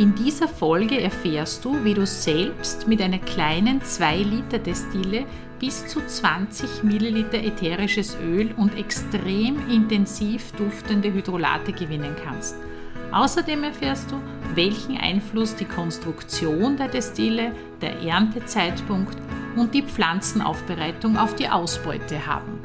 In dieser Folge erfährst du, wie du selbst mit einer kleinen 2 Liter Destille bis zu 20 Milliliter ätherisches Öl und extrem intensiv duftende Hydrolate gewinnen kannst. Außerdem erfährst du, welchen Einfluss die Konstruktion der Destille, der Erntezeitpunkt und die Pflanzenaufbereitung auf die Ausbeute haben.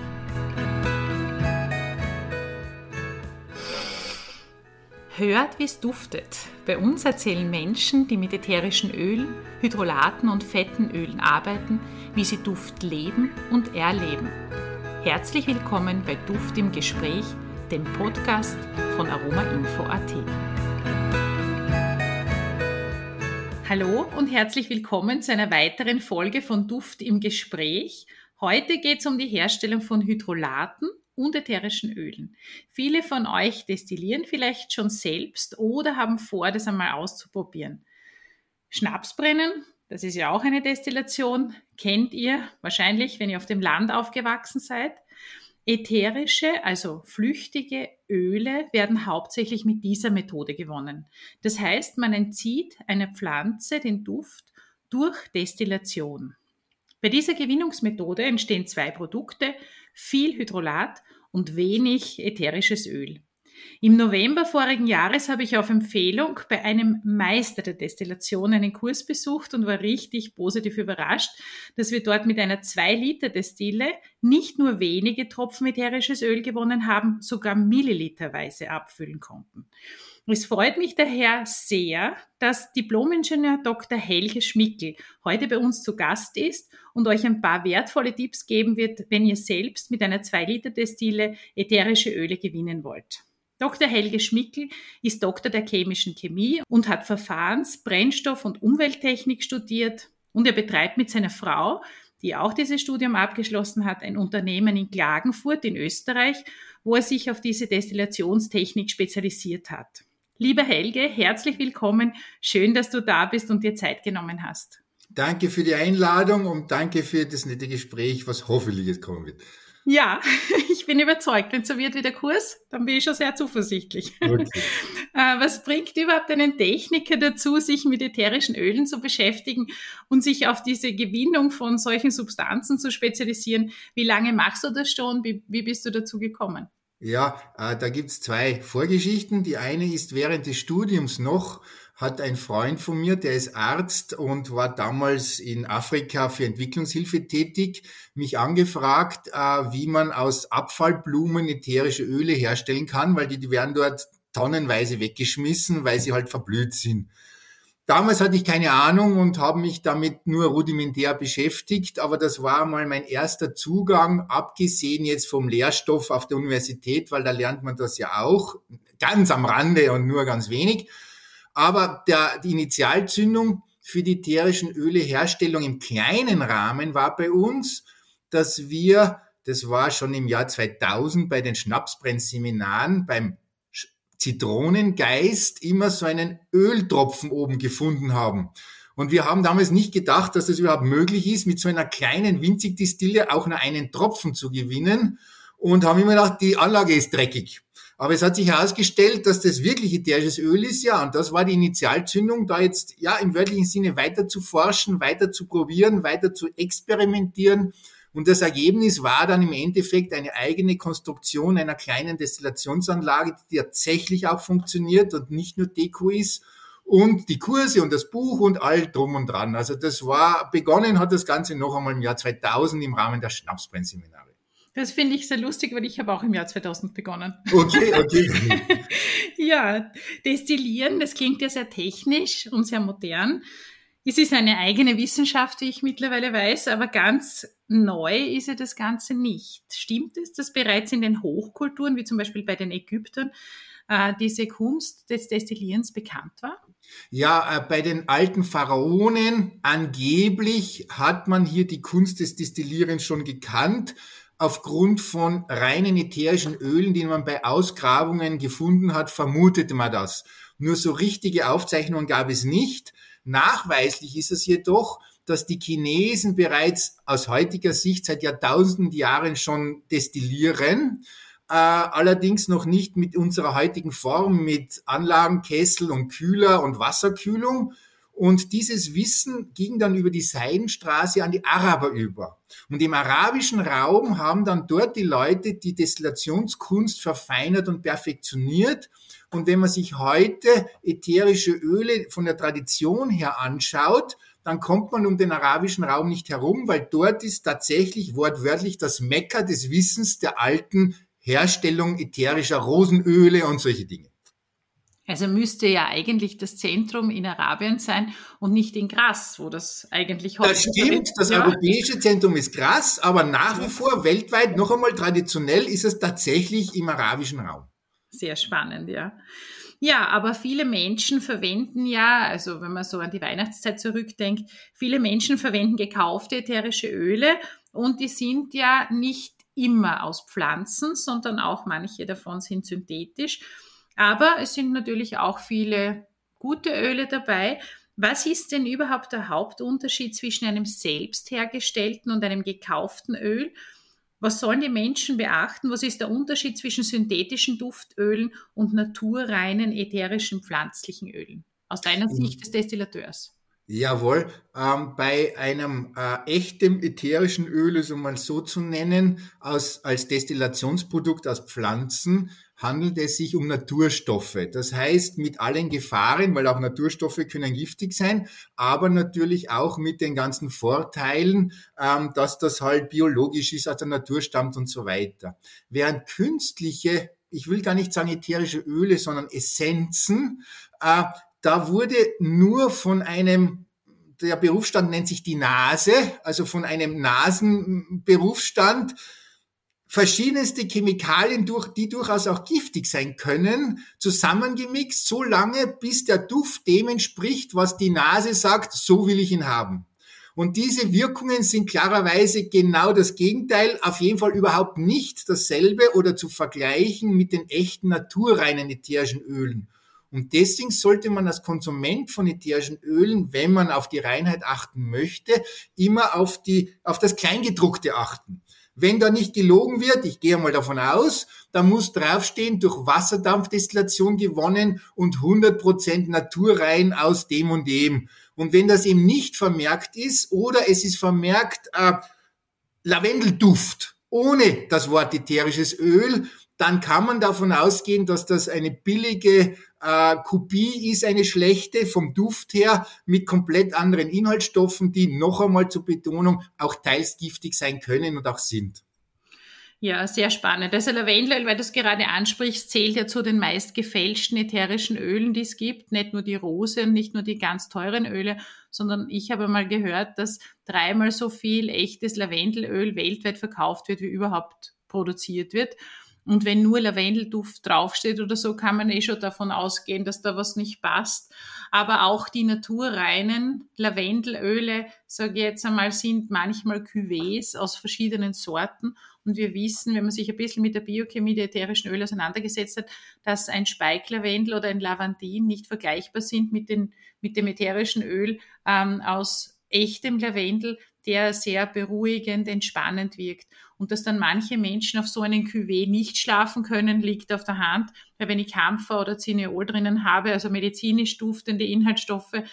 Hört, wie es duftet. Bei uns erzählen Menschen, die mit ätherischen Ölen, Hydrolaten und fetten Ölen arbeiten, wie sie Duft leben und erleben. Herzlich willkommen bei Duft im Gespräch, dem Podcast von aromainfo.at. Hallo und herzlich willkommen zu einer weiteren Folge von Duft im Gespräch. Heute geht es um die Herstellung von Hydrolaten und ätherischen Ölen. Viele von euch destillieren vielleicht schon selbst oder haben vor, das einmal auszuprobieren. Schnapsbrennen, das ist ja auch eine Destillation, kennt ihr wahrscheinlich, wenn ihr auf dem Land aufgewachsen seid. Ätherische, also flüchtige Öle werden hauptsächlich mit dieser Methode gewonnen. Das heißt, man entzieht einer Pflanze den Duft durch Destillation. Bei dieser Gewinnungsmethode entstehen zwei Produkte, viel Hydrolat und wenig ätherisches Öl. Im November vorigen Jahres habe ich auf Empfehlung bei einem Meister der Destillation einen Kurs besucht und war richtig positiv überrascht, dass wir dort mit einer 2-Liter-Destille nicht nur wenige Tropfen ätherisches Öl gewonnen haben, sogar milliliterweise abfüllen konnten. Es freut mich daher sehr, dass Diplomingenieur Dr. Helge Schmickel heute bei uns zu Gast ist und euch ein paar wertvolle Tipps geben wird, wenn ihr selbst mit einer 2-Liter-Destille ätherische Öle gewinnen wollt. Dr. Helge Schmickel ist Doktor der chemischen Chemie und hat Verfahrens-, Brennstoff- und Umwelttechnik studiert und er betreibt mit seiner Frau, die auch dieses Studium abgeschlossen hat, ein Unternehmen in Klagenfurt in Österreich, wo er sich auf diese Destillationstechnik spezialisiert hat. Lieber Helge, herzlich willkommen. Schön, dass du da bist und dir Zeit genommen hast. Danke für die Einladung und danke für das nette Gespräch, was hoffentlich jetzt kommen wird. Ja, ich bin überzeugt. Wenn es so wird wie der Kurs, dann bin ich schon sehr zuversichtlich. Okay. Äh, was bringt überhaupt einen Techniker dazu, sich mit ätherischen Ölen zu beschäftigen und sich auf diese Gewinnung von solchen Substanzen zu spezialisieren? Wie lange machst du das schon? Wie, wie bist du dazu gekommen? Ja, äh, da gibt's zwei Vorgeschichten. Die eine ist während des Studiums noch, hat ein Freund von mir, der ist Arzt und war damals in Afrika für Entwicklungshilfe tätig, mich angefragt, äh, wie man aus Abfallblumen ätherische Öle herstellen kann, weil die, die werden dort tonnenweise weggeschmissen, weil sie halt verblüht sind. Damals hatte ich keine Ahnung und habe mich damit nur rudimentär beschäftigt, aber das war mal mein erster Zugang, abgesehen jetzt vom Lehrstoff auf der Universität, weil da lernt man das ja auch, ganz am Rande und nur ganz wenig. Aber der, die Initialzündung für die ätherischen Öle Herstellung im kleinen Rahmen war bei uns, dass wir, das war schon im Jahr 2000 bei den Schnapsbrennseminaren beim Zitronengeist immer so einen Öltropfen oben gefunden haben. Und wir haben damals nicht gedacht, dass es das überhaupt möglich ist, mit so einer kleinen winzig Distille auch nur einen Tropfen zu gewinnen und haben immer gedacht, die Anlage ist dreckig. Aber es hat sich herausgestellt, dass das wirklich ätherisches Öl ist, ja, und das war die Initialzündung, da jetzt, ja, im wörtlichen Sinne weiter zu forschen, weiter zu probieren, weiter zu experimentieren und das Ergebnis war dann im Endeffekt eine eigene Konstruktion einer kleinen Destillationsanlage, die tatsächlich auch funktioniert und nicht nur Deko ist. Und die Kurse und das Buch und all drum und dran. Also das war, begonnen hat das Ganze noch einmal im Jahr 2000 im Rahmen der Schnapsbrennseminare. Das finde ich sehr lustig, weil ich habe auch im Jahr 2000 begonnen. Okay, okay. ja, Destillieren, das klingt ja sehr technisch und sehr modern. Es ist eine eigene Wissenschaft, wie ich mittlerweile weiß, aber ganz neu ist ja das Ganze nicht. Stimmt es, dass bereits in den Hochkulturen, wie zum Beispiel bei den Ägyptern, äh, diese Kunst des Destillierens bekannt war? Ja, äh, bei den alten Pharaonen angeblich hat man hier die Kunst des Destillierens schon gekannt aufgrund von reinen ätherischen Ölen, die man bei Ausgrabungen gefunden hat, vermutete man das. Nur so richtige Aufzeichnungen gab es nicht. Nachweislich ist es jedoch, dass die Chinesen bereits aus heutiger Sicht seit Jahrtausenden Jahren schon destillieren. äh, allerdings noch nicht mit unserer heutigen Form, mit Anlagen, Kessel und Kühler und Wasserkühlung. Und dieses Wissen ging dann über die Seidenstraße an die Araber über. Und im arabischen Raum haben dann dort die Leute die Destillationskunst verfeinert und perfektioniert. Und wenn man sich heute ätherische Öle von der Tradition her anschaut, dann kommt man um den arabischen Raum nicht herum, weil dort ist tatsächlich wortwörtlich das Mekka des Wissens der alten Herstellung ätherischer Rosenöle und solche Dinge. Also müsste ja eigentlich das Zentrum in Arabien sein und nicht in Gras, wo das eigentlich heute Das stimmt, das ja. europäische Zentrum ist Gras, aber nach wie vor weltweit, noch einmal traditionell, ist es tatsächlich im arabischen Raum. Sehr spannend, ja. Ja, aber viele Menschen verwenden ja, also wenn man so an die Weihnachtszeit zurückdenkt, viele Menschen verwenden gekaufte ätherische Öle und die sind ja nicht immer aus Pflanzen, sondern auch manche davon sind synthetisch. Aber es sind natürlich auch viele gute Öle dabei. Was ist denn überhaupt der Hauptunterschied zwischen einem selbst hergestellten und einem gekauften Öl? Was sollen die Menschen beachten? Was ist der Unterschied zwischen synthetischen Duftölen und naturreinen ätherischen pflanzlichen Ölen? Aus deiner mhm. Sicht des Destillateurs. Jawohl, ähm, bei einem äh, echten ätherischen Öl, so mal so zu nennen, aus, als Destillationsprodukt aus Pflanzen, handelt es sich um Naturstoffe. Das heißt, mit allen Gefahren, weil auch Naturstoffe können giftig sein, aber natürlich auch mit den ganzen Vorteilen, ähm, dass das halt biologisch ist, aus der Natur stammt und so weiter. Während künstliche, ich will gar nicht sagen ätherische Öle, sondern Essenzen, äh, da wurde nur von einem, der Berufsstand nennt sich die Nase, also von einem Nasenberufsstand, verschiedenste Chemikalien, durch, die durchaus auch giftig sein können, zusammengemixt, so lange, bis der Duft dem entspricht, was die Nase sagt, so will ich ihn haben. Und diese Wirkungen sind klarerweise genau das Gegenteil, auf jeden Fall überhaupt nicht dasselbe oder zu vergleichen mit den echten naturreinen ätherischen Ölen. Und deswegen sollte man als Konsument von ätherischen Ölen, wenn man auf die Reinheit achten möchte, immer auf die, auf das Kleingedruckte achten. Wenn da nicht gelogen wird, ich gehe mal davon aus, da muss draufstehen, durch Wasserdampfdestillation gewonnen und 100% naturrein aus dem und dem. Und wenn das eben nicht vermerkt ist oder es ist vermerkt äh, Lavendelduft ohne das Wort ätherisches Öl, dann kann man davon ausgehen, dass das eine billige äh, Kopie ist, eine schlechte vom Duft her mit komplett anderen Inhaltsstoffen, die noch einmal zur Betonung auch teils giftig sein können und auch sind. Ja, sehr spannend. Also Lavendelöl, weil du es gerade ansprichst, zählt ja zu den meist gefälschten ätherischen Ölen, die es gibt. Nicht nur die Rose und nicht nur die ganz teuren Öle, sondern ich habe mal gehört, dass dreimal so viel echtes Lavendelöl weltweit verkauft wird, wie überhaupt produziert wird. Und wenn nur Lavendelduft draufsteht oder so, kann man eh schon davon ausgehen, dass da was nicht passt. Aber auch die naturreinen Lavendelöle, sage ich jetzt einmal, sind manchmal Cuvées aus verschiedenen Sorten. Und wir wissen, wenn man sich ein bisschen mit der Biochemie der ätherischen Öle auseinandergesetzt hat, dass ein Speiklavendel oder ein Lavandin nicht vergleichbar sind mit, den, mit dem ätherischen Öl ähm, aus echtem Lavendel, der sehr beruhigend, entspannend wirkt. Und dass dann manche Menschen auf so einen Cuvée nicht schlafen können, liegt auf der Hand, weil wenn ich Kampfer oder Cineol drinnen habe, also medizinisch duftende Inhaltsstoffe,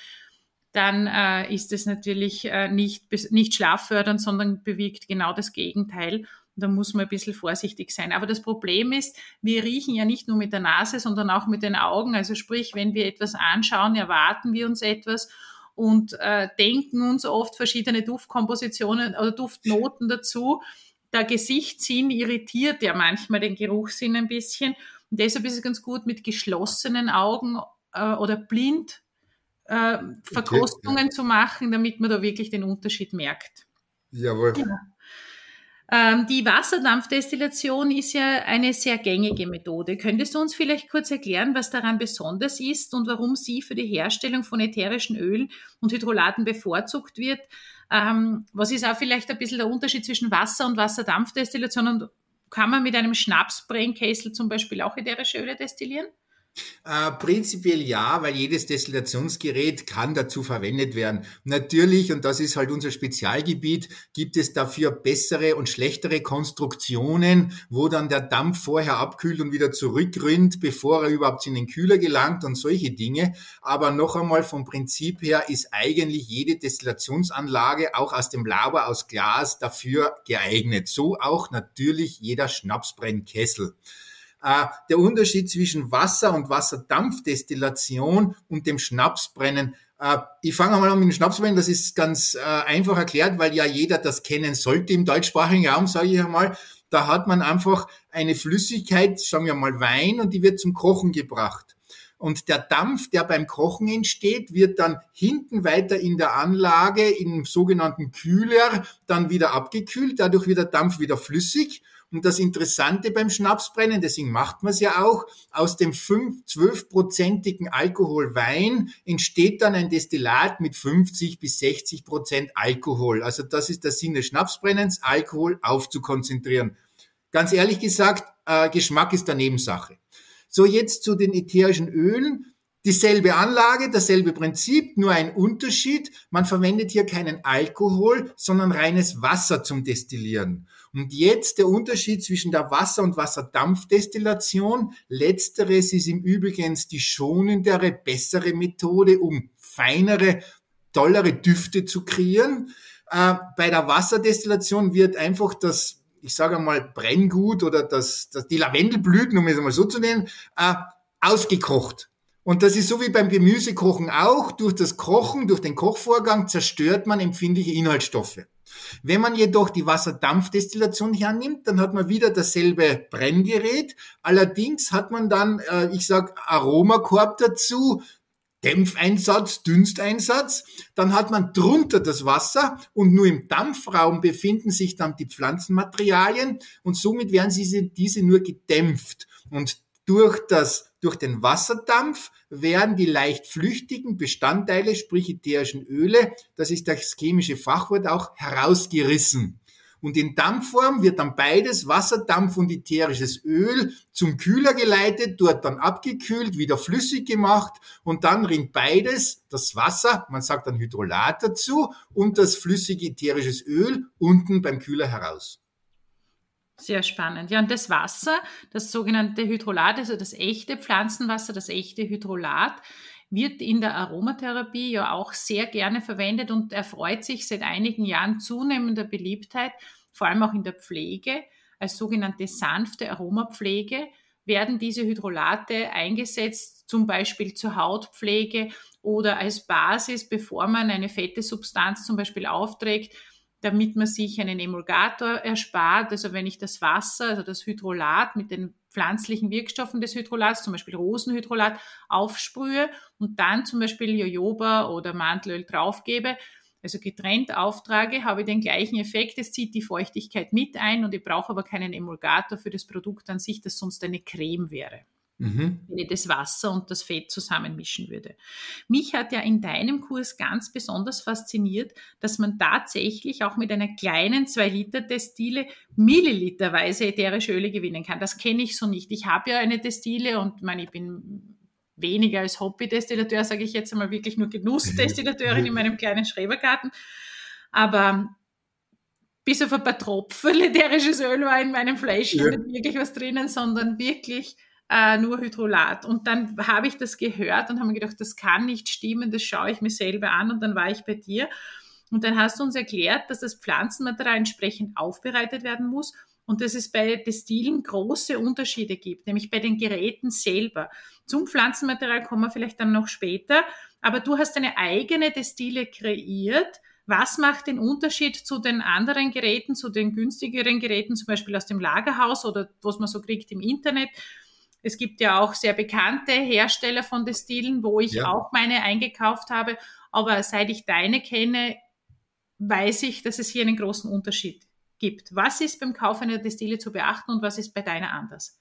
dann äh, ist es natürlich äh, nicht, nicht schlaffördernd, sondern bewirkt genau das Gegenteil. Da muss man ein bisschen vorsichtig sein. Aber das Problem ist, wir riechen ja nicht nur mit der Nase, sondern auch mit den Augen. Also sprich, wenn wir etwas anschauen, erwarten wir uns etwas und äh, denken uns oft verschiedene Duftkompositionen oder Duftnoten dazu. Der Gesichtssinn irritiert ja manchmal den Geruchssinn ein bisschen. Und deshalb ist es ganz gut, mit geschlossenen Augen äh, oder blind äh, Verkostungen okay, ja. zu machen, damit man da wirklich den Unterschied merkt. Jawohl. Ja. Ähm, die Wasserdampfdestillation ist ja eine sehr gängige Methode. Könntest du uns vielleicht kurz erklären, was daran besonders ist und warum sie für die Herstellung von ätherischen Ölen und Hydrolaten bevorzugt wird? Ähm, was ist auch vielleicht ein bisschen der Unterschied zwischen Wasser- und Wasserdampfdestillation und kann man mit einem Schnapsbrennkessel zum Beispiel auch ätherische Öle destillieren? Äh, prinzipiell ja, weil jedes Destillationsgerät kann dazu verwendet werden. Natürlich, und das ist halt unser Spezialgebiet, gibt es dafür bessere und schlechtere Konstruktionen, wo dann der Dampf vorher abkühlt und wieder zurückrinnt, bevor er überhaupt in den Kühler gelangt und solche Dinge. Aber noch einmal vom Prinzip her ist eigentlich jede Destillationsanlage auch aus dem Lauber aus Glas dafür geeignet. So auch natürlich jeder Schnapsbrennkessel. Äh, der Unterschied zwischen Wasser- und Wasserdampfdestillation und dem Schnapsbrennen. Äh, ich fange mal an mit dem Schnapsbrennen. Das ist ganz äh, einfach erklärt, weil ja jeder das kennen sollte im deutschsprachigen Raum, sage ich einmal. Da hat man einfach eine Flüssigkeit, sagen wir mal Wein, und die wird zum Kochen gebracht. Und der Dampf, der beim Kochen entsteht, wird dann hinten weiter in der Anlage im sogenannten Kühler dann wieder abgekühlt. Dadurch wird der Dampf wieder flüssig. Und das Interessante beim Schnapsbrennen, deswegen macht man es ja auch, aus dem 12-prozentigen Alkohol Wein entsteht dann ein Destillat mit 50 bis 60 Prozent Alkohol. Also das ist der Sinn des Schnapsbrennens, Alkohol aufzukonzentrieren. Ganz ehrlich gesagt, äh, Geschmack ist der Nebensache. So jetzt zu den ätherischen Ölen. Dieselbe Anlage, dasselbe Prinzip, nur ein Unterschied. Man verwendet hier keinen Alkohol, sondern reines Wasser zum Destillieren. Und jetzt der Unterschied zwischen der Wasser- und Wasserdampfdestillation. Letzteres ist im Übrigen die schonendere, bessere Methode, um feinere, tollere Düfte zu kreieren. Äh, bei der Wasserdestillation wird einfach das ich sage mal, Brenngut oder das, das, die Lavendelblüten, um es mal so zu nennen, äh, ausgekocht. Und das ist so wie beim Gemüsekochen auch. Durch das Kochen, durch den Kochvorgang zerstört man empfindliche Inhaltsstoffe. Wenn man jedoch die Wasserdampfdestillation hernimmt, dann hat man wieder dasselbe Brenngerät. Allerdings hat man dann, äh, ich sag, Aromakorb dazu, Dämpfeinsatz, Dünsteinsatz. Dann hat man drunter das Wasser und nur im Dampfraum befinden sich dann die Pflanzenmaterialien und somit werden diese, diese nur gedämpft. Und durch das durch den Wasserdampf werden die leicht flüchtigen Bestandteile, sprich ätherischen Öle, das ist das chemische Fachwort auch, herausgerissen. Und in Dampfform wird dann beides, Wasserdampf und ätherisches Öl, zum Kühler geleitet, dort dann abgekühlt, wieder flüssig gemacht und dann rinnt beides, das Wasser, man sagt dann Hydrolat dazu, und das flüssige ätherisches Öl unten beim Kühler heraus. Sehr spannend. Ja, und das Wasser, das sogenannte Hydrolat, also das echte Pflanzenwasser, das echte Hydrolat, wird in der Aromatherapie ja auch sehr gerne verwendet und erfreut sich seit einigen Jahren zunehmender Beliebtheit, vor allem auch in der Pflege. Als sogenannte sanfte Aromapflege werden diese Hydrolate eingesetzt, zum Beispiel zur Hautpflege oder als Basis, bevor man eine fette Substanz zum Beispiel aufträgt, damit man sich einen Emulgator erspart. Also wenn ich das Wasser, also das Hydrolat mit den pflanzlichen Wirkstoffen des Hydrolats, zum Beispiel Rosenhydrolat, aufsprühe und dann zum Beispiel Jojoba oder Mandelöl draufgebe, also getrennt auftrage, habe ich den gleichen Effekt. Es zieht die Feuchtigkeit mit ein und ich brauche aber keinen Emulgator für das Produkt an sich, das sonst eine Creme wäre mhm. wenn ich das Wasser und das Fett zusammenmischen würde. Mich hat ja in deinem Kurs ganz besonders fasziniert, dass man tatsächlich auch mit einer kleinen 2-Liter-Destille milliliterweise ätherische Öle gewinnen kann. Das kenne ich so nicht. Ich habe ja eine Destille und meine, ich bin weniger als Hobby-Destillateur, sage ich jetzt einmal wirklich nur Genussdestillateurin in meinem kleinen Schrebergarten. Aber bis auf ein paar Tropfen ätherisches Öl war in meinem Fleisch ja. nicht wirklich was drinnen, sondern wirklich äh, nur Hydrolat. Und dann habe ich das gehört und habe mir gedacht, das kann nicht stimmen, das schaue ich mir selber an und dann war ich bei dir. Und dann hast du uns erklärt, dass das Pflanzenmaterial entsprechend aufbereitet werden muss und dass es bei Destillen große Unterschiede gibt, nämlich bei den Geräten selber. Zum Pflanzenmaterial kommen wir vielleicht dann noch später, aber du hast eine eigene Destille kreiert. Was macht den Unterschied zu den anderen Geräten, zu den günstigeren Geräten, zum Beispiel aus dem Lagerhaus oder was man so kriegt im Internet? Es gibt ja auch sehr bekannte Hersteller von Destillen, wo ich ja. auch meine eingekauft habe. Aber seit ich deine kenne, weiß ich, dass es hier einen großen Unterschied gibt. Was ist beim Kauf einer Destille zu beachten und was ist bei deiner anders?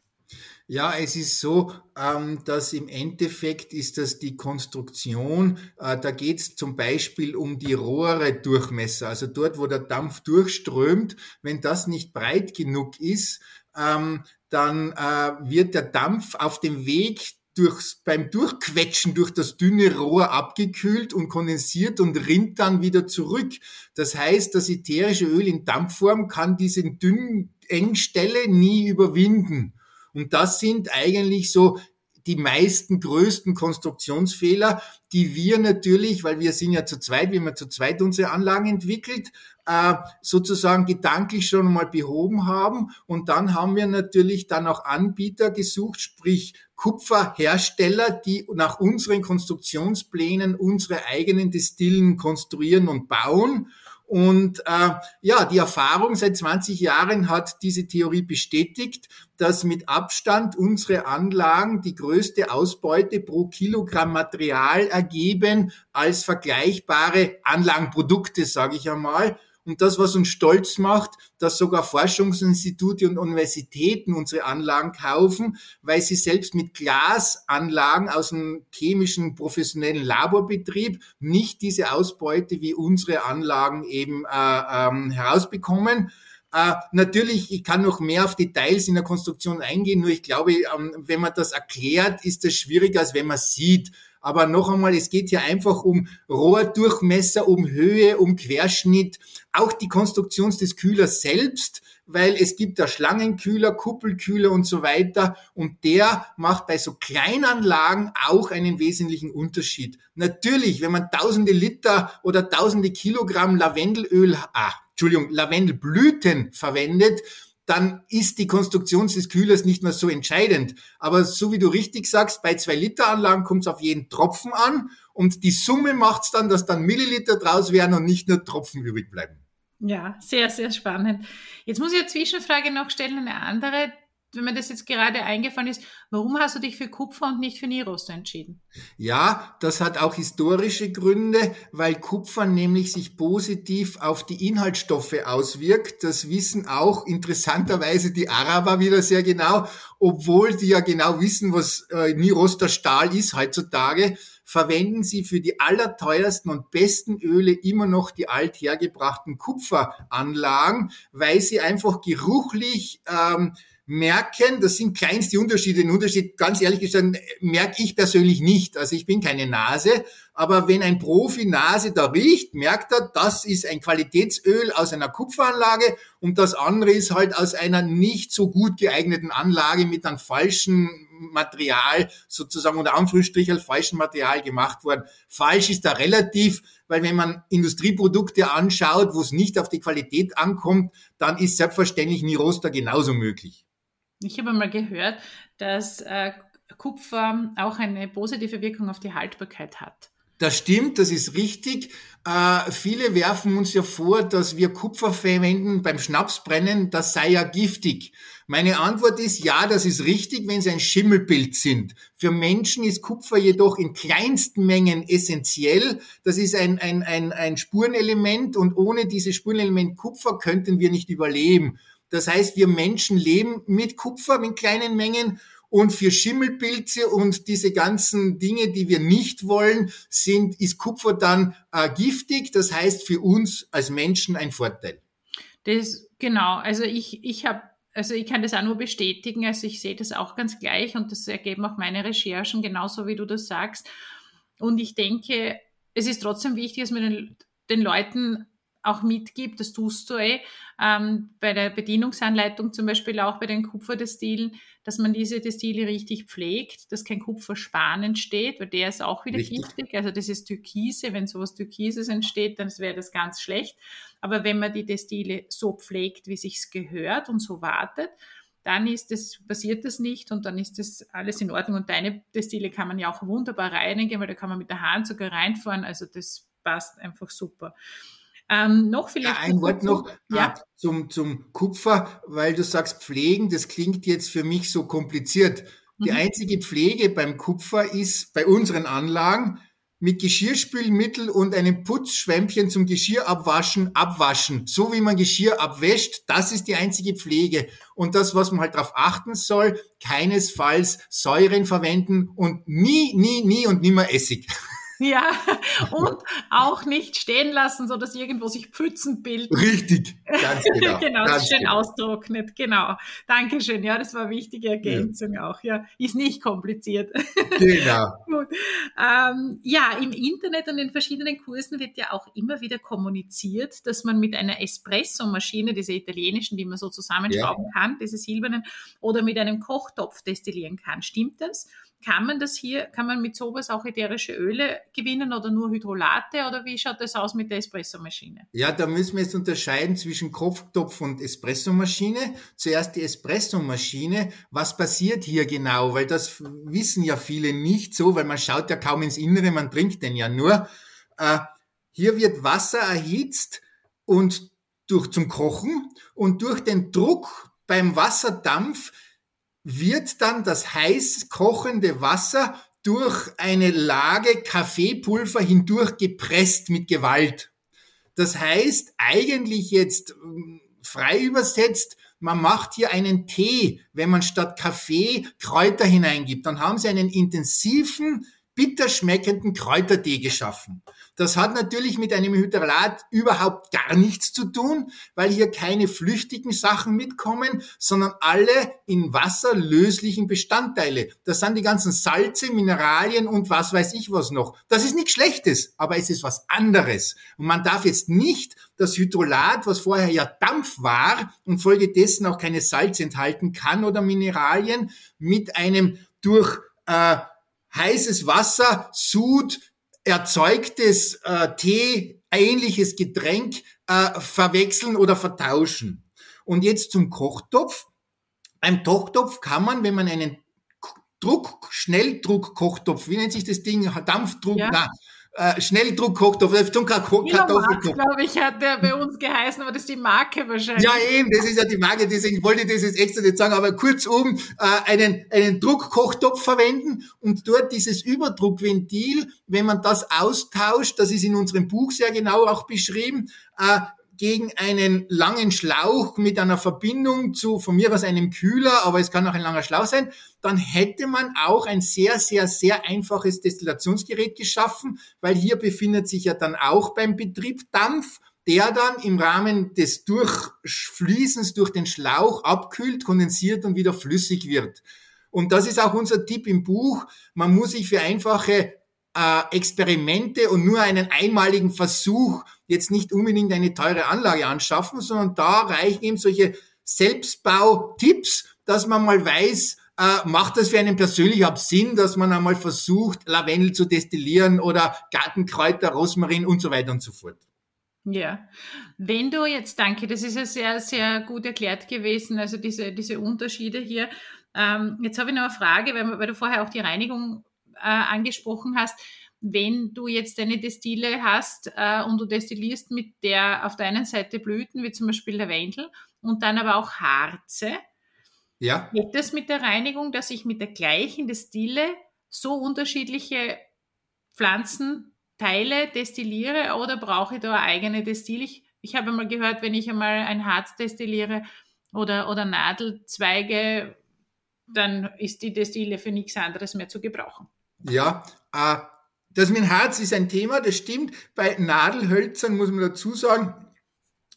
Ja, es ist so, ähm, dass im Endeffekt ist das die Konstruktion, äh, da geht es zum Beispiel um die Rohre-Durchmesser, also dort, wo der Dampf durchströmt, wenn das nicht breit genug ist, ähm, dann äh, wird der Dampf auf dem Weg durchs, beim Durchquetschen durch das dünne Rohr abgekühlt und kondensiert und rinnt dann wieder zurück. Das heißt, das ätherische Öl in Dampfform kann diese dünnen Engstelle nie überwinden. Und das sind eigentlich so die meisten größten Konstruktionsfehler, die wir natürlich, weil wir sind ja zu zweit, wie man zu zweit unsere Anlagen entwickelt, äh, sozusagen gedanklich schon mal behoben haben. Und dann haben wir natürlich dann auch Anbieter gesucht, sprich Kupferhersteller, die nach unseren Konstruktionsplänen unsere eigenen Destillen konstruieren und bauen. Und äh, ja, die Erfahrung seit 20 Jahren hat diese Theorie bestätigt, dass mit Abstand unsere Anlagen die größte Ausbeute pro Kilogramm Material ergeben als vergleichbare Anlagenprodukte, sage ich einmal. Und das, was uns stolz macht, dass sogar Forschungsinstitute und Universitäten unsere Anlagen kaufen, weil sie selbst mit Glasanlagen aus dem chemischen professionellen Laborbetrieb nicht diese Ausbeute wie unsere Anlagen eben äh, ähm, herausbekommen. Äh, natürlich, ich kann noch mehr auf Details in der Konstruktion eingehen, nur ich glaube, ähm, wenn man das erklärt, ist das schwieriger, als wenn man sieht. Aber noch einmal, es geht hier einfach um Rohrdurchmesser, um Höhe, um Querschnitt, auch die Konstruktion des Kühlers selbst, weil es gibt da Schlangenkühler, Kuppelkühler und so weiter. Und der macht bei so Kleinanlagen auch einen wesentlichen Unterschied. Natürlich, wenn man tausende Liter oder tausende Kilogramm Lavendelöl, ah, Entschuldigung, Lavendelblüten verwendet, dann ist die Konstruktion des Kühlers nicht mehr so entscheidend. Aber so wie du richtig sagst, bei zwei Liter Anlagen kommt es auf jeden Tropfen an und die Summe macht es dann, dass dann Milliliter draus werden und nicht nur Tropfen übrig bleiben. Ja, sehr, sehr spannend. Jetzt muss ich eine Zwischenfrage noch stellen, eine andere wenn mir das jetzt gerade eingefallen ist, warum hast du dich für Kupfer und nicht für Niroster entschieden? Ja, das hat auch historische Gründe, weil Kupfer nämlich sich positiv auf die Inhaltsstoffe auswirkt. Das wissen auch interessanterweise die Araber wieder sehr genau, obwohl die ja genau wissen, was äh, Niroster Stahl ist heutzutage verwenden sie für die allerteuersten und besten Öle immer noch die althergebrachten Kupferanlagen, weil sie einfach geruchlich ähm, merken, das sind kleinste Unterschiede. Den Unterschied, ganz ehrlich gesagt, merke ich persönlich nicht. Also ich bin keine Nase, aber wenn ein Profi Nase da riecht, merkt er, das ist ein Qualitätsöl aus einer Kupferanlage und das andere ist halt aus einer nicht so gut geeigneten Anlage mit einem falschen Material, sozusagen unter Anführungsstrichen falschen Material gemacht worden. Falsch ist da relativ, weil wenn man Industrieprodukte anschaut, wo es nicht auf die Qualität ankommt, dann ist selbstverständlich Niroster genauso möglich. Ich habe mal gehört, dass äh, Kupfer auch eine positive Wirkung auf die Haltbarkeit hat. Das stimmt, das ist richtig. Äh, viele werfen uns ja vor, dass wir Kupfer verwenden beim Schnapsbrennen, das sei ja giftig. Meine Antwort ist ja, das ist richtig, wenn sie ein Schimmelbild sind. Für Menschen ist Kupfer jedoch in kleinsten Mengen essentiell. Das ist ein, ein, ein, ein Spurenelement und ohne dieses Spurenelement Kupfer könnten wir nicht überleben. Das heißt, wir Menschen leben mit Kupfer in kleinen Mengen und für Schimmelpilze und diese ganzen Dinge, die wir nicht wollen, sind, ist Kupfer dann äh, giftig. Das heißt für uns als Menschen ein Vorteil. Das, genau. Also ich, ich habe also ich kann das auch nur bestätigen, also ich sehe das auch ganz gleich und das ergeben auch meine Recherchen genauso wie du das sagst. Und ich denke, es ist trotzdem wichtig, dass man den, den Leuten auch mitgibt, das tust du eh, ähm, bei der Bedienungsanleitung zum Beispiel auch bei den Kupferdestilen, dass man diese Destile richtig pflegt, dass kein Kupferspan entsteht, weil der ist auch wieder richtig. giftig. Also das ist Türkise, wenn sowas Türkises entsteht, dann wäre das ganz schlecht. Aber wenn man die Destile so pflegt, wie sich's gehört und so wartet, dann ist das, passiert das nicht und dann ist das alles in Ordnung. Und deine Destile kann man ja auch wunderbar reinigen, weil da kann man mit der Hand sogar reinfahren. Also das passt einfach super. Ähm, noch vielleicht. Ja, ein Wort noch ja. Ah, zum, zum Kupfer, weil du sagst Pflegen, das klingt jetzt für mich so kompliziert. Die mhm. einzige Pflege beim Kupfer ist bei unseren Anlagen mit Geschirrspülmittel und einem Putzschwämmchen zum Geschirr abwaschen, abwaschen. So wie man Geschirr abwäscht, das ist die einzige Pflege. Und das, was man halt darauf achten soll, keinesfalls Säuren verwenden und nie, nie, nie und nimmer Essig. Ja, und auch nicht stehen lassen, so dass irgendwo sich Pfützen bilden. Richtig, ganz genau. genau, ganz schön genau. austrocknet, genau. Dankeschön, ja, das war eine wichtige Ergänzung ja. auch, ja. Ist nicht kompliziert. Genau. Gut. Ähm, ja, im Internet und in verschiedenen Kursen wird ja auch immer wieder kommuniziert, dass man mit einer Espresso-Maschine, diese italienischen, die man so zusammenschrauben ja. kann, diese silbernen, oder mit einem Kochtopf destillieren kann. Stimmt das? Kann man das hier, kann man mit sowas auch ätherische Öle gewinnen oder nur Hydrolate oder wie schaut das aus mit der Espressomaschine? Ja, da müssen wir jetzt unterscheiden zwischen Kochtopf und Espressomaschine. Zuerst die Espressomaschine. Was passiert hier genau? Weil das wissen ja viele nicht so, weil man schaut ja kaum ins Innere, man trinkt den ja nur. Äh, hier wird Wasser erhitzt und durch zum Kochen und durch den Druck beim Wasserdampf wird dann das heiß kochende Wasser durch eine Lage Kaffeepulver hindurch gepresst mit Gewalt. Das heißt eigentlich jetzt ähm, frei übersetzt, man macht hier einen Tee, wenn man statt Kaffee Kräuter hineingibt. Dann haben Sie einen intensiven, bitter schmeckenden Kräutertee geschaffen. Das hat natürlich mit einem Hydrolat überhaupt gar nichts zu tun, weil hier keine flüchtigen Sachen mitkommen, sondern alle in Wasser löslichen Bestandteile. Das sind die ganzen Salze, Mineralien und was weiß ich was noch. Das ist nichts Schlechtes, aber es ist was anderes. Und man darf jetzt nicht das Hydrolat, was vorher ja Dampf war und folgedessen auch keine Salz enthalten kann oder Mineralien, mit einem durch äh, heißes Wasser, Sud, erzeugtes äh, Tee, ähnliches Getränk äh, verwechseln oder vertauschen. Und jetzt zum Kochtopf. Beim Kochtopf kann man, wenn man einen Druck, Schnelldruck-Kochtopf, wie nennt sich das Ding? Dampfdruck, ja. na, äh, Schnelldruck-Kochtopf, zum Kartoffelkoch. glaube ich, hat der bei uns geheißen, aber das ist die Marke wahrscheinlich. Ja, eben, das ist ja die Marke, deswegen wollte ich das jetzt extra nicht sagen, aber kurzum, äh, einen, einen Druckkochtopf verwenden und dort dieses Überdruckventil, wenn man das austauscht, das ist in unserem Buch sehr genau auch beschrieben, äh, gegen einen langen Schlauch mit einer Verbindung zu, von mir aus einem Kühler, aber es kann auch ein langer Schlauch sein, dann hätte man auch ein sehr, sehr, sehr einfaches Destillationsgerät geschaffen, weil hier befindet sich ja dann auch beim Betrieb Dampf, der dann im Rahmen des Durchfließens durch den Schlauch abkühlt, kondensiert und wieder flüssig wird. Und das ist auch unser Tipp im Buch. Man muss sich für einfache äh, Experimente und nur einen einmaligen Versuch jetzt nicht unbedingt eine teure Anlage anschaffen, sondern da reichen eben solche Selbstbautipps, dass man mal weiß, äh, macht das für einen persönlich auch Sinn, dass man einmal versucht, Lavendel zu destillieren oder Gartenkräuter, Rosmarin und so weiter und so fort. Ja, wenn du jetzt, danke, das ist ja sehr, sehr gut erklärt gewesen, also diese, diese Unterschiede hier. Ähm, jetzt habe ich noch eine Frage, weil, weil du vorher auch die Reinigung äh, angesprochen hast, wenn du jetzt eine Destille hast äh, und du destillierst mit der auf der einen Seite Blüten, wie zum Beispiel Lavendel, und dann aber auch Harze, ja. geht das mit der Reinigung, dass ich mit der gleichen Destille so unterschiedliche Pflanzenteile destilliere oder brauche ich da eine eigene Destille? Ich, ich habe mal gehört, wenn ich einmal ein Harz destilliere oder, oder Nadelzweige, dann ist die Destille für nichts anderes mehr zu gebrauchen. Ja, äh, das mit dem Harz ist ein Thema, das stimmt. Bei Nadelhölzern muss man dazu sagen,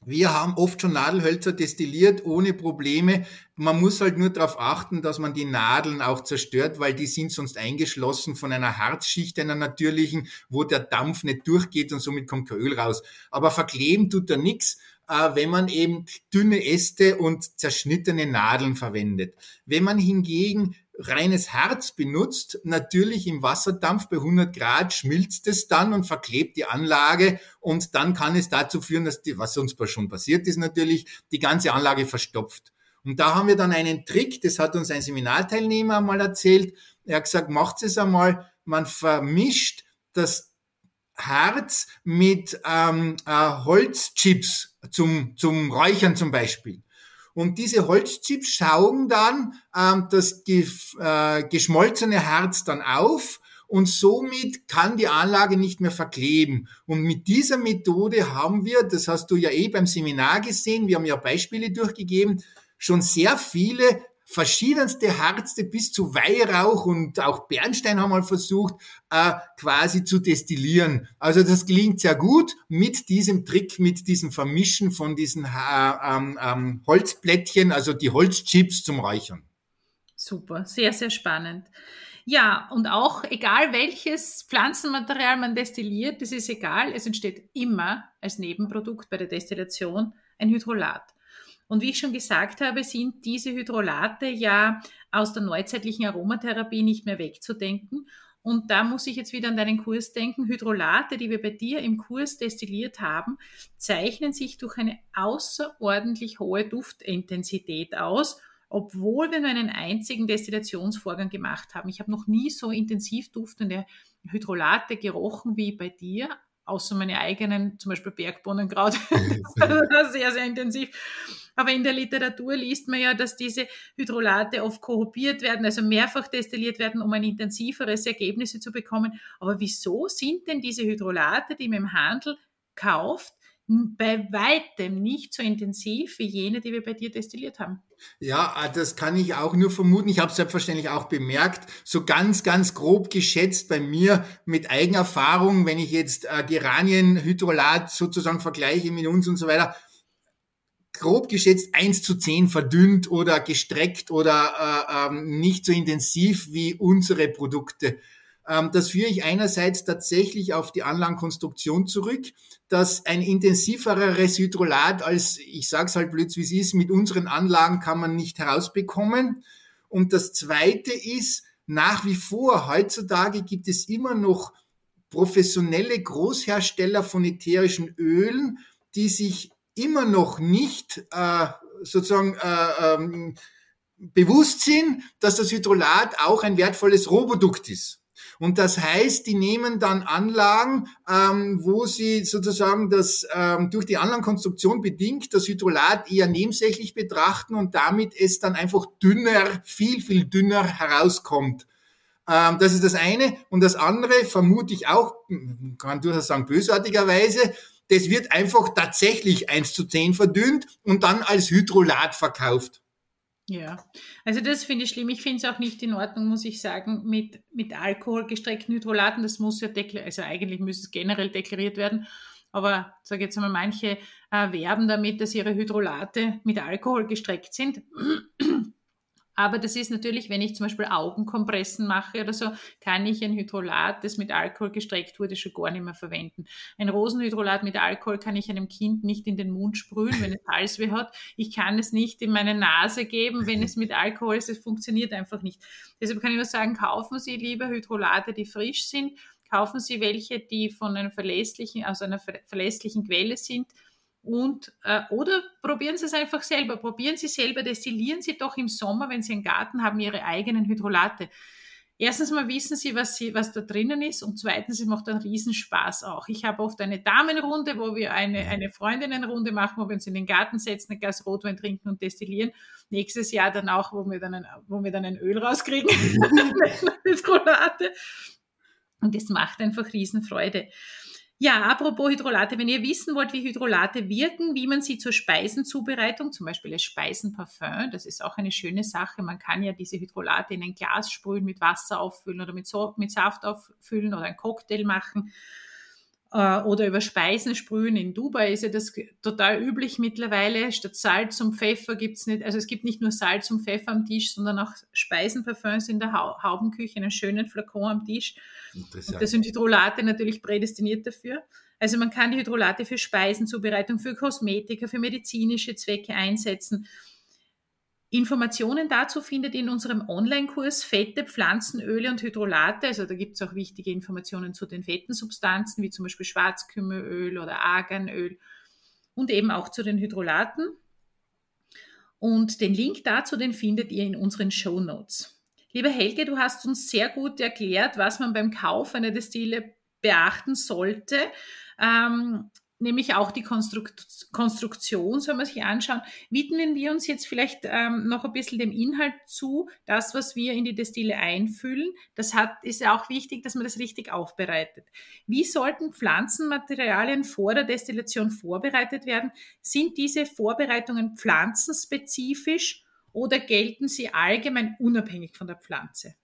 wir haben oft schon Nadelhölzer destilliert ohne Probleme. Man muss halt nur darauf achten, dass man die Nadeln auch zerstört, weil die sind sonst eingeschlossen von einer Harzschicht, einer natürlichen, wo der Dampf nicht durchgeht und somit kommt kein Öl raus. Aber verkleben tut er nichts, äh, wenn man eben dünne Äste und zerschnittene Nadeln verwendet. Wenn man hingegen reines Harz benutzt, natürlich im Wasserdampf bei 100 Grad schmilzt es dann und verklebt die Anlage und dann kann es dazu führen, dass die, was uns schon passiert ist natürlich, die ganze Anlage verstopft. Und da haben wir dann einen Trick, das hat uns ein Seminarteilnehmer mal erzählt. Er hat gesagt, macht es einmal, man vermischt das Harz mit ähm, äh, Holzchips zum, zum Räuchern zum Beispiel. Und diese Holzchips saugen dann ähm, das ge äh, geschmolzene Harz dann auf und somit kann die Anlage nicht mehr verkleben. Und mit dieser Methode haben wir, das hast du ja eh beim Seminar gesehen, wir haben ja Beispiele durchgegeben, schon sehr viele verschiedenste Harze bis zu Weihrauch und auch Bernstein haben wir versucht, äh, quasi zu destillieren. Also das klingt sehr gut mit diesem Trick, mit diesem Vermischen von diesen äh, ähm, ähm, Holzplättchen, also die Holzchips zum Räuchern. Super, sehr, sehr spannend. Ja, und auch egal welches Pflanzenmaterial man destilliert, das ist egal, es entsteht immer als Nebenprodukt bei der Destillation ein Hydrolat. Und wie ich schon gesagt habe, sind diese Hydrolate ja aus der neuzeitlichen Aromatherapie nicht mehr wegzudenken. Und da muss ich jetzt wieder an deinen Kurs denken. Hydrolate, die wir bei dir im Kurs destilliert haben, zeichnen sich durch eine außerordentlich hohe Duftintensität aus, obwohl wir nur einen einzigen Destillationsvorgang gemacht haben. Ich habe noch nie so intensiv duftende Hydrolate gerochen wie bei dir, außer meine eigenen, zum Beispiel Bergbohnenkraut. sehr, sehr intensiv. Aber in der Literatur liest man ja, dass diese Hydrolate oft korrupiert werden, also mehrfach destilliert werden, um ein intensiveres Ergebnis zu bekommen. Aber wieso sind denn diese Hydrolate, die man im Handel kauft, bei weitem nicht so intensiv wie jene, die wir bei dir destilliert haben. Ja, äh, das kann ich auch nur vermuten. Ich habe es selbstverständlich auch bemerkt. So ganz, ganz grob geschätzt bei mir mit Eigenerfahrung, wenn ich jetzt äh, Geranienhydrolat sozusagen vergleiche mit uns und so weiter, grob geschätzt eins zu zehn verdünnt oder gestreckt oder äh, ähm, nicht so intensiv wie unsere Produkte. Ähm, das führe ich einerseits tatsächlich auf die Anlagenkonstruktion zurück, dass ein intensiveres Hydrolat als, ich sage es halt blöd wie es ist, mit unseren Anlagen kann man nicht herausbekommen. Und das Zweite ist, nach wie vor, heutzutage gibt es immer noch professionelle Großhersteller von ätherischen Ölen, die sich immer noch nicht äh, sozusagen äh, ähm, bewusst sind, dass das Hydrolat auch ein wertvolles Rohprodukt ist. Und das heißt, die nehmen dann Anlagen, ähm, wo sie sozusagen das ähm, durch die Anlagenkonstruktion bedingt das Hydrolat eher nebensächlich betrachten und damit es dann einfach dünner, viel, viel dünner herauskommt. Ähm, das ist das eine. Und das andere vermute ich auch, kann durchaus sagen bösartigerweise, das wird einfach tatsächlich eins zu zehn verdünnt und dann als Hydrolat verkauft. Ja, also das finde ich schlimm. Ich finde es auch nicht in Ordnung, muss ich sagen, mit, mit Alkohol gestreckten Hydrolaten. Das muss ja deklariert, also eigentlich müsste es generell deklariert werden. Aber sage jetzt einmal, manche äh, werben damit, dass ihre Hydrolate mit Alkohol gestreckt sind. Aber das ist natürlich, wenn ich zum Beispiel Augenkompressen mache oder so, kann ich ein Hydrolat, das mit Alkohol gestreckt wurde, schon gar nicht mehr verwenden. Ein Rosenhydrolat mit Alkohol kann ich einem Kind nicht in den Mund sprühen, wenn es Halsweh hat. Ich kann es nicht in meine Nase geben, wenn es mit Alkohol ist. Es funktioniert einfach nicht. Deshalb kann ich nur sagen, kaufen Sie lieber Hydrolate, die frisch sind. Kaufen Sie welche, die von einer verlässlichen, aus einer verlässlichen Quelle sind und, äh, oder probieren Sie es einfach selber. Probieren Sie selber, destillieren Sie doch im Sommer, wenn Sie einen Garten haben, Ihre eigenen Hydrolate. Erstens mal wissen Sie, was, Sie, was da drinnen ist und zweitens, es macht einen Riesenspaß auch. Ich habe oft eine Damenrunde, wo wir eine, eine Freundinnenrunde machen, wo wir uns in den Garten setzen, ein Glas Rotwein trinken und destillieren. Nächstes Jahr dann auch, wo wir dann ein, wo wir dann ein Öl rauskriegen, Hydrolate. Und das macht einfach Riesenfreude. Ja, apropos Hydrolate, wenn ihr wissen wollt, wie Hydrolate wirken, wie man sie zur Speisenzubereitung, zum Beispiel als Speisenparfum, das ist auch eine schöne Sache. Man kann ja diese Hydrolate in ein Glas sprühen, mit Wasser auffüllen oder mit Saft auffüllen oder einen Cocktail machen äh, oder über Speisen sprühen. In Dubai ist ja das total üblich mittlerweile. Statt Salz und Pfeffer gibt's nicht, also es gibt nicht nur Salz und Pfeffer am Tisch, sondern auch Speisenparfums in der ha Haubenküche, einen schönen Flakon am Tisch. Und da sind Hydrolate natürlich prädestiniert dafür. Also man kann die Hydrolate für Speisenzubereitung, für Kosmetika, für medizinische Zwecke einsetzen. Informationen dazu findet ihr in unserem Online-Kurs Fette, Pflanzenöle und Hydrolate. Also da gibt es auch wichtige Informationen zu den fetten Substanzen, wie zum Beispiel Schwarzkümmelöl oder Arganöl und eben auch zu den Hydrolaten. Und den Link dazu, den findet ihr in unseren Show Notes. Liebe Helge, du hast uns sehr gut erklärt, was man beim Kauf einer Destille beachten sollte. Ähm, nämlich auch die Konstrukt Konstruktion, soll man sich anschauen. Widmen wir uns jetzt vielleicht ähm, noch ein bisschen dem Inhalt zu, das, was wir in die Destille einfüllen. Das hat, ist ja auch wichtig, dass man das richtig aufbereitet. Wie sollten Pflanzenmaterialien vor der Destillation vorbereitet werden? Sind diese Vorbereitungen pflanzenspezifisch oder gelten sie allgemein unabhängig von der Pflanze?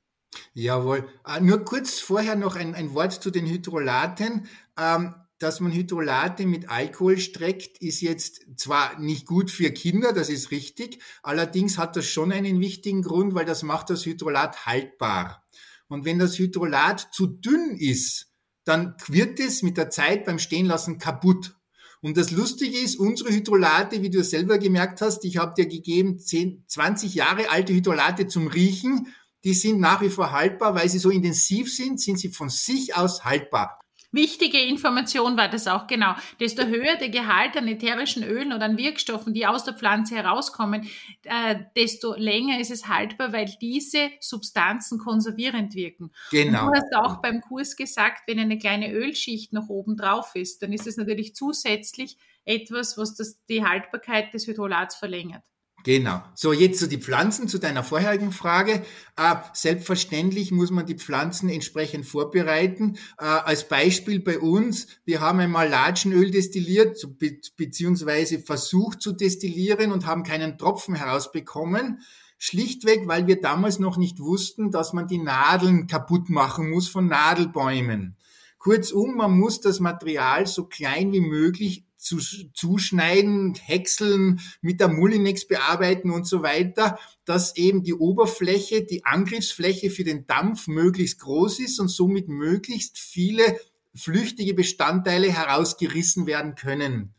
Jawohl. Äh, nur kurz vorher noch ein, ein Wort zu den Hydrolaten. Ähm, dass man Hydrolate mit Alkohol streckt, ist jetzt zwar nicht gut für Kinder, das ist richtig, allerdings hat das schon einen wichtigen Grund, weil das macht das Hydrolat haltbar. Und wenn das Hydrolat zu dünn ist, dann wird es mit der Zeit beim Stehenlassen kaputt. Und das Lustige ist, unsere Hydrolate, wie du selber gemerkt hast, ich habe dir gegeben 10, 20 Jahre alte Hydrolate zum Riechen, die sind nach wie vor haltbar, weil sie so intensiv sind, sind sie von sich aus haltbar. Wichtige Information war das auch genau. Desto höher der Gehalt an ätherischen Ölen oder an Wirkstoffen, die aus der Pflanze herauskommen, äh, desto länger ist es haltbar, weil diese Substanzen konservierend wirken. Genau. Und du hast auch beim Kurs gesagt, wenn eine kleine Ölschicht noch oben drauf ist, dann ist es natürlich zusätzlich etwas, was das, die Haltbarkeit des Hydrolats verlängert. Genau. So, jetzt zu die Pflanzen, zu deiner vorherigen Frage. Äh, selbstverständlich muss man die Pflanzen entsprechend vorbereiten. Äh, als Beispiel bei uns, wir haben einmal Latschenöl destilliert, be beziehungsweise versucht zu destillieren und haben keinen Tropfen herausbekommen. Schlichtweg, weil wir damals noch nicht wussten, dass man die Nadeln kaputt machen muss von Nadelbäumen. Kurzum, man muss das Material so klein wie möglich zu, zuschneiden, häckseln, mit der Mullinex bearbeiten und so weiter, dass eben die Oberfläche, die Angriffsfläche für den Dampf möglichst groß ist und somit möglichst viele flüchtige Bestandteile herausgerissen werden können.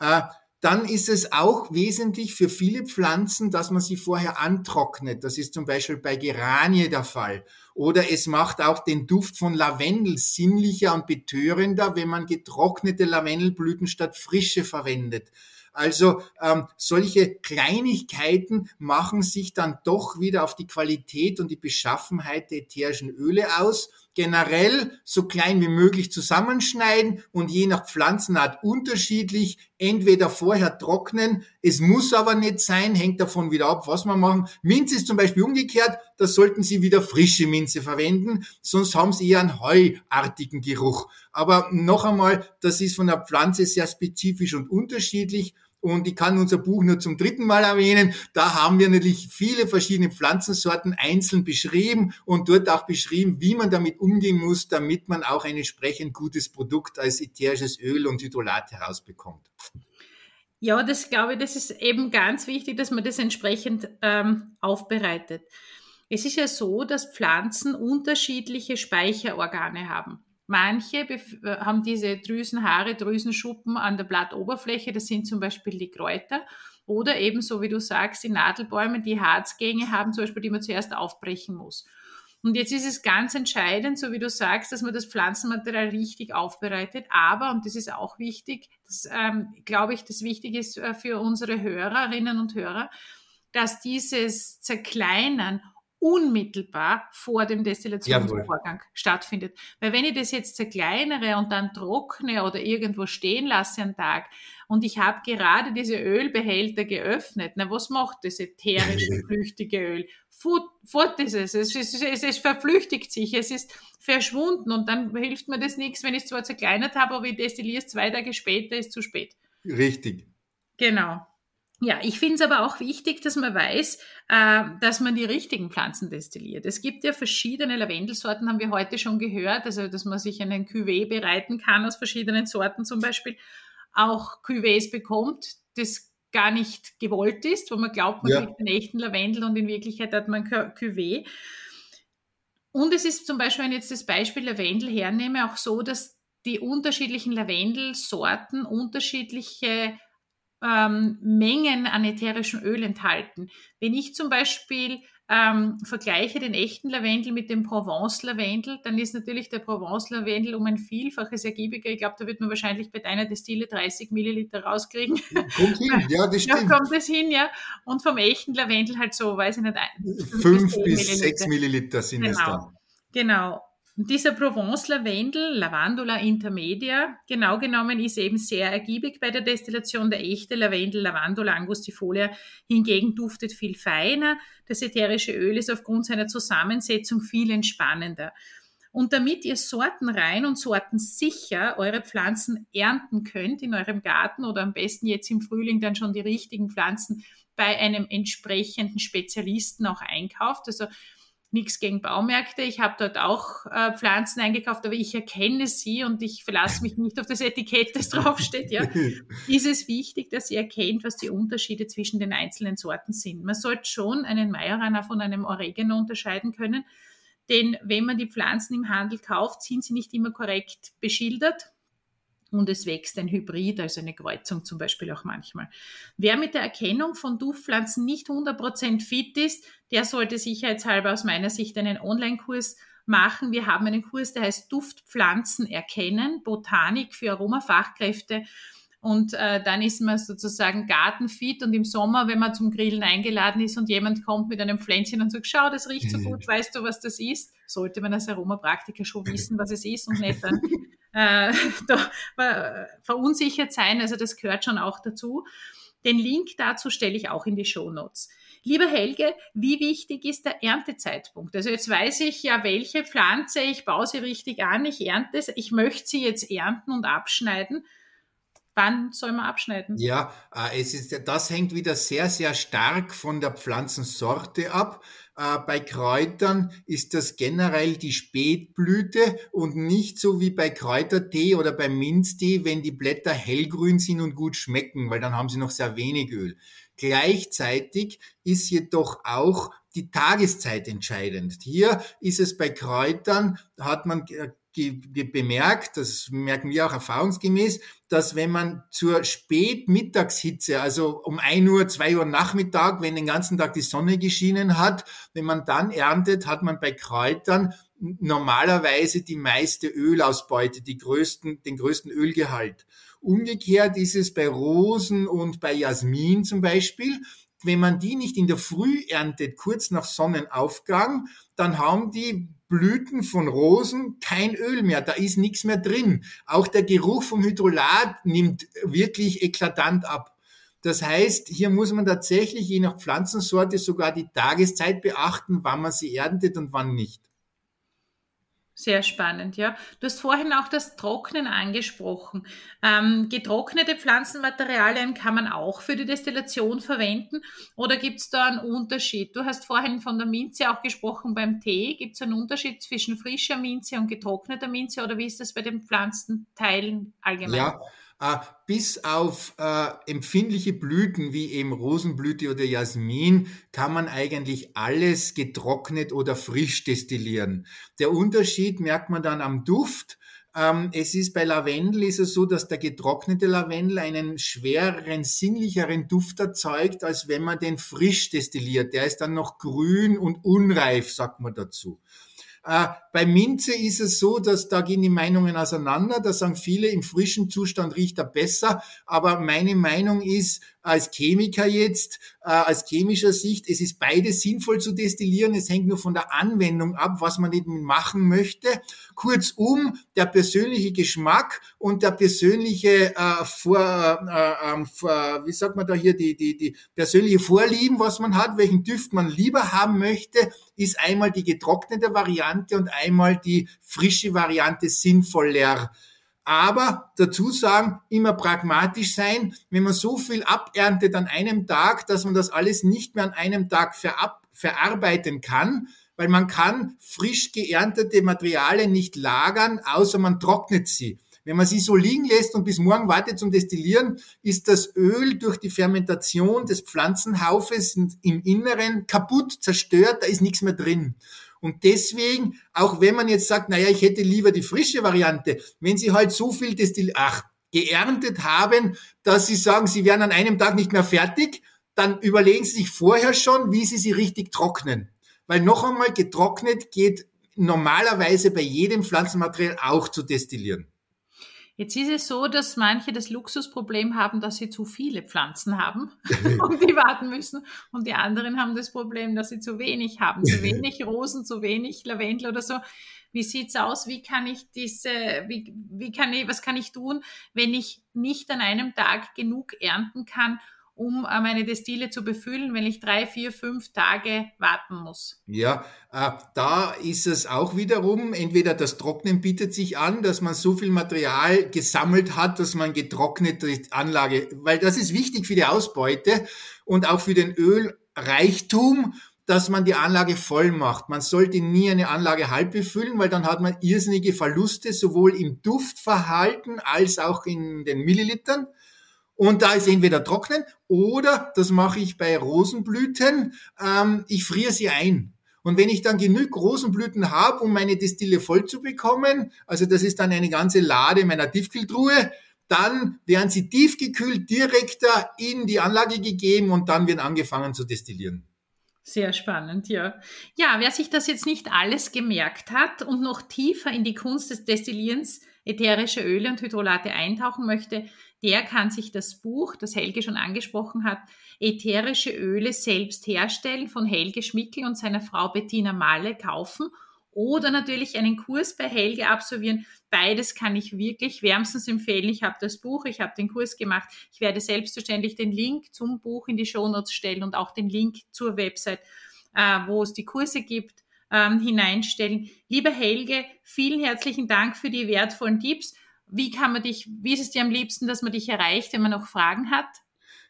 Äh, dann ist es auch wesentlich für viele Pflanzen, dass man sie vorher antrocknet. Das ist zum Beispiel bei Geranie der Fall. Oder es macht auch den Duft von Lavendel sinnlicher und betörender, wenn man getrocknete Lavendelblüten statt frische verwendet. Also ähm, solche Kleinigkeiten machen sich dann doch wieder auf die Qualität und die Beschaffenheit der ätherischen Öle aus generell so klein wie möglich zusammenschneiden und je nach Pflanzenart unterschiedlich, entweder vorher trocknen, es muss aber nicht sein, hängt davon wieder ab, was wir machen. Minze ist zum Beispiel umgekehrt, da sollten Sie wieder frische Minze verwenden, sonst haben Sie eher einen heuartigen Geruch. Aber noch einmal, das ist von der Pflanze sehr spezifisch und unterschiedlich und ich kann unser Buch nur zum dritten Mal erwähnen. Da haben wir natürlich viele verschiedene Pflanzensorten einzeln beschrieben und dort auch beschrieben, wie man damit umgehen muss, damit man auch ein entsprechend gutes Produkt als ätherisches Öl und Hydrolat herausbekommt. Ja, das glaube ich, das ist eben ganz wichtig, dass man das entsprechend ähm, aufbereitet. Es ist ja so, dass Pflanzen unterschiedliche Speicherorgane haben. Manche äh, haben diese Drüsenhaare, Drüsenschuppen an der Blattoberfläche, das sind zum Beispiel die Kräuter. Oder eben, so wie du sagst, die Nadelbäume, die Harzgänge haben, zum Beispiel, die man zuerst aufbrechen muss. Und jetzt ist es ganz entscheidend, so wie du sagst, dass man das Pflanzenmaterial richtig aufbereitet. Aber, und das ist auch wichtig, das ähm, glaube ich, das Wichtige ist äh, für unsere Hörerinnen und Hörer, dass dieses Zerkleinern unmittelbar vor dem Destillationsvorgang Jawohl. stattfindet. Weil wenn ich das jetzt zerkleinere und dann trockne oder irgendwo stehen lasse am Tag und ich habe gerade diese Ölbehälter geöffnet, na was macht das ätherische, flüchtige Öl? Fort, fort ist es. Es, es, es, es verflüchtigt sich, es ist verschwunden und dann hilft mir das nichts, wenn ich es zwar zerkleinert habe, aber ich destilliere es zwei Tage später, ist zu spät. Richtig. Genau. Ja, ich finde es aber auch wichtig, dass man weiß, äh, dass man die richtigen Pflanzen destilliert. Es gibt ja verschiedene Lavendelsorten, haben wir heute schon gehört, also dass man sich einen Cuvée bereiten kann aus verschiedenen Sorten zum Beispiel, auch Cuvées bekommt, das gar nicht gewollt ist, wo man glaubt, man ja. kriegt einen echten Lavendel und in Wirklichkeit hat man Cuvée. Und es ist zum Beispiel, wenn ich jetzt das Beispiel Lavendel hernehme, auch so, dass die unterschiedlichen Lavendelsorten unterschiedliche ähm, Mengen an ätherischen Öl enthalten. Wenn ich zum Beispiel ähm, vergleiche den echten Lavendel mit dem Provence-Lavendel, dann ist natürlich der Provence-Lavendel um ein Vielfaches ergiebiger. Ich glaube, da wird man wahrscheinlich bei deiner Destille 30 Milliliter rauskriegen. Kommt hin, ja, das stimmt. Ja, kommt es hin, ja. Und vom echten Lavendel halt so, weiß ich nicht, 5 bis, bis 6 Milliliter sind genau. es dann. Genau. Und dieser Provence-Lavendel, Lavandula intermedia, genau genommen ist eben sehr ergiebig bei der Destillation. Der echte Lavendel, Lavandula angustifolia, hingegen duftet viel feiner. Das ätherische Öl ist aufgrund seiner Zusammensetzung viel entspannender. Und damit ihr sortenrein und sortensicher eure Pflanzen ernten könnt in eurem Garten oder am besten jetzt im Frühling dann schon die richtigen Pflanzen bei einem entsprechenden Spezialisten auch einkauft. Also nichts gegen Baumärkte. Ich habe dort auch äh, Pflanzen eingekauft, aber ich erkenne sie und ich verlasse mich nicht auf das Etikett, das draufsteht. Ja. ist es wichtig, dass ihr erkennt, was die Unterschiede zwischen den einzelnen Sorten sind. Man sollte schon einen Majorana von einem Oregano unterscheiden können, denn wenn man die Pflanzen im Handel kauft, sind sie nicht immer korrekt beschildert und es wächst ein Hybrid, also eine Kreuzung zum Beispiel auch manchmal. Wer mit der Erkennung von Duftpflanzen nicht 100% fit ist, der sollte sicherheitshalber aus meiner Sicht einen Online-Kurs machen. Wir haben einen Kurs, der heißt Duftpflanzen erkennen, Botanik für Aromafachkräfte. Und äh, dann ist man sozusagen gartenfit und im Sommer, wenn man zum Grillen eingeladen ist und jemand kommt mit einem Pflänzchen und sagt, schau, das riecht so mhm. gut, weißt du, was das ist? Sollte man als Aromapraktiker schon wissen, was es ist und nicht dann äh, da, verunsichert sein. Also das gehört schon auch dazu. Den Link dazu stelle ich auch in die Show Notes. Lieber Helge, wie wichtig ist der Erntezeitpunkt? Also jetzt weiß ich ja, welche Pflanze, ich baue sie richtig an, ich ernte es, ich möchte sie jetzt ernten und abschneiden. Wann soll man abschneiden? Ja, äh, es ist, das hängt wieder sehr, sehr stark von der Pflanzensorte ab. Äh, bei Kräutern ist das generell die Spätblüte und nicht so wie bei Kräutertee oder bei Minztee, wenn die Blätter hellgrün sind und gut schmecken, weil dann haben sie noch sehr wenig Öl. Gleichzeitig ist jedoch auch die Tageszeit entscheidend. Hier ist es bei Kräutern, hat man bemerkt, das merken wir auch erfahrungsgemäß, dass wenn man zur Spätmittagshitze, also um ein Uhr, zwei Uhr Nachmittag, wenn den ganzen Tag die Sonne geschienen hat, wenn man dann erntet, hat man bei Kräutern normalerweise die meiste Ölausbeute, die größten, den größten Ölgehalt. Umgekehrt ist es bei Rosen und bei Jasmin zum Beispiel. Wenn man die nicht in der Früh erntet, kurz nach Sonnenaufgang, dann haben die Blüten von Rosen kein Öl mehr, da ist nichts mehr drin. Auch der Geruch vom Hydrolat nimmt wirklich eklatant ab. Das heißt, hier muss man tatsächlich je nach Pflanzensorte sogar die Tageszeit beachten, wann man sie erntet und wann nicht. Sehr spannend, ja. Du hast vorhin auch das Trocknen angesprochen. Ähm, getrocknete Pflanzenmaterialien kann man auch für die Destillation verwenden oder gibt es da einen Unterschied? Du hast vorhin von der Minze auch gesprochen beim Tee. Gibt es einen Unterschied zwischen frischer Minze und getrockneter Minze oder wie ist das bei den Pflanzenteilen allgemein? Ja, bis auf äh, empfindliche Blüten wie eben Rosenblüte oder Jasmin kann man eigentlich alles getrocknet oder frisch destillieren. Der Unterschied merkt man dann am Duft. Ähm, es ist bei Lavendel ist es so, dass der getrocknete Lavendel einen schwereren, sinnlicheren Duft erzeugt, als wenn man den frisch destilliert. Der ist dann noch grün und unreif, sagt man dazu. Äh, bei Minze ist es so, dass da gehen die Meinungen auseinander. Da sagen viele, im frischen Zustand riecht er besser. Aber meine Meinung ist, als Chemiker jetzt, äh, als chemischer Sicht, es ist beides sinnvoll zu destillieren. Es hängt nur von der Anwendung ab, was man eben machen möchte. Kurzum, der persönliche Geschmack und der persönliche äh, vor, äh, ähm, vor, wie sagt man da hier, die, die, die persönliche Vorlieben, was man hat, welchen Düft man lieber haben möchte, ist einmal die getrocknete Variante und einmal die frische Variante sinnvoller. Aber dazu sagen, immer pragmatisch sein. Wenn man so viel aberntet an einem Tag, dass man das alles nicht mehr an einem Tag verab, verarbeiten kann, weil man kann frisch geerntete Materialien nicht lagern, außer man trocknet sie. Wenn man sie so liegen lässt und bis morgen wartet zum Destillieren, ist das Öl durch die Fermentation des Pflanzenhaufes im Inneren kaputt, zerstört, da ist nichts mehr drin. Und deswegen, auch wenn man jetzt sagt, naja, ich hätte lieber die frische Variante, wenn Sie halt so viel Destil ach, geerntet haben, dass Sie sagen, Sie werden an einem Tag nicht mehr fertig, dann überlegen Sie sich vorher schon, wie Sie sie richtig trocknen. Weil noch einmal getrocknet geht normalerweise bei jedem Pflanzenmaterial auch zu destillieren. Jetzt ist es so, dass manche das Luxusproblem haben, dass sie zu viele Pflanzen haben und die warten müssen. Und die anderen haben das Problem, dass sie zu wenig haben. Zu wenig Rosen, zu wenig Lavendel oder so. Wie sieht's aus? Wie kann ich diese, wie, wie kann ich, was kann ich tun, wenn ich nicht an einem Tag genug ernten kann, um äh, meine Destille zu befüllen, wenn ich drei, vier, fünf Tage warten muss? Ja, äh, da ist es auch wiederum, entweder das Trocknen bietet sich an, dass man so viel Material gesammelt hat, dass man getrocknete Anlage, weil das ist wichtig für die Ausbeute und auch für den Ölreichtum dass man die Anlage voll macht. Man sollte nie eine Anlage halb befüllen, weil dann hat man irrsinnige Verluste, sowohl im Duftverhalten als auch in den Millilitern. Und da ist entweder trocknen oder, das mache ich bei Rosenblüten, ähm, ich friere sie ein. Und wenn ich dann genug Rosenblüten habe, um meine Destille voll zu bekommen, also das ist dann eine ganze Lade meiner Tiefkühltruhe, dann werden sie tiefgekühlt direkt da in die Anlage gegeben und dann wird angefangen zu destillieren. Sehr spannend, ja. Ja, wer sich das jetzt nicht alles gemerkt hat und noch tiefer in die Kunst des Destillierens ätherische Öle und Hydrolate eintauchen möchte, der kann sich das Buch, das Helge schon angesprochen hat, Ätherische Öle selbst herstellen von Helge Schmickel und seiner Frau Bettina Malle kaufen oder natürlich einen Kurs bei Helge absolvieren. Beides kann ich wirklich wärmstens empfehlen. Ich habe das Buch, ich habe den Kurs gemacht. Ich werde selbstverständlich den Link zum Buch in die Shownotes stellen und auch den Link zur Website, äh, wo es die Kurse gibt, ähm, hineinstellen. Lieber Helge, vielen herzlichen Dank für die wertvollen Tipps. Wie kann man dich, wie ist es dir am liebsten, dass man dich erreicht, wenn man noch Fragen hat?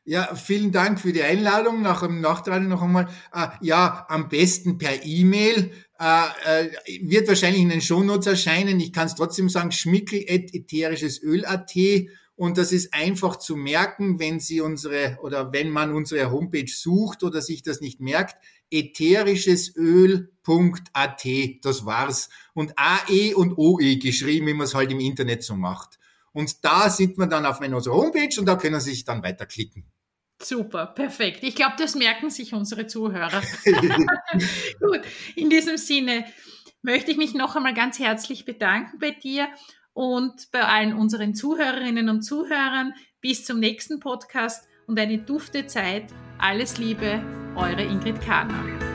Ja, vielen Dank für die Einladung. Nach dem Nachtrag noch einmal. Äh, ja, am besten per E-Mail. Äh, äh, wird wahrscheinlich in den Shownotes erscheinen. Ich kann es trotzdem sagen, schmickel.ätherischesöl.at und das ist einfach zu merken, wenn Sie unsere oder wenn man unsere Homepage sucht oder sich das nicht merkt. ätherischesöl.at, das war's. Und AE und OE geschrieben, wie man es halt im Internet so macht. Und da sind wir dann auf unserer Homepage und da können Sie sich dann weiterklicken. Super, perfekt. Ich glaube, das merken sich unsere Zuhörer. Gut, in diesem Sinne möchte ich mich noch einmal ganz herzlich bedanken bei dir und bei allen unseren Zuhörerinnen und Zuhörern. Bis zum nächsten Podcast und eine dufte Zeit. Alles Liebe, eure Ingrid Kahner.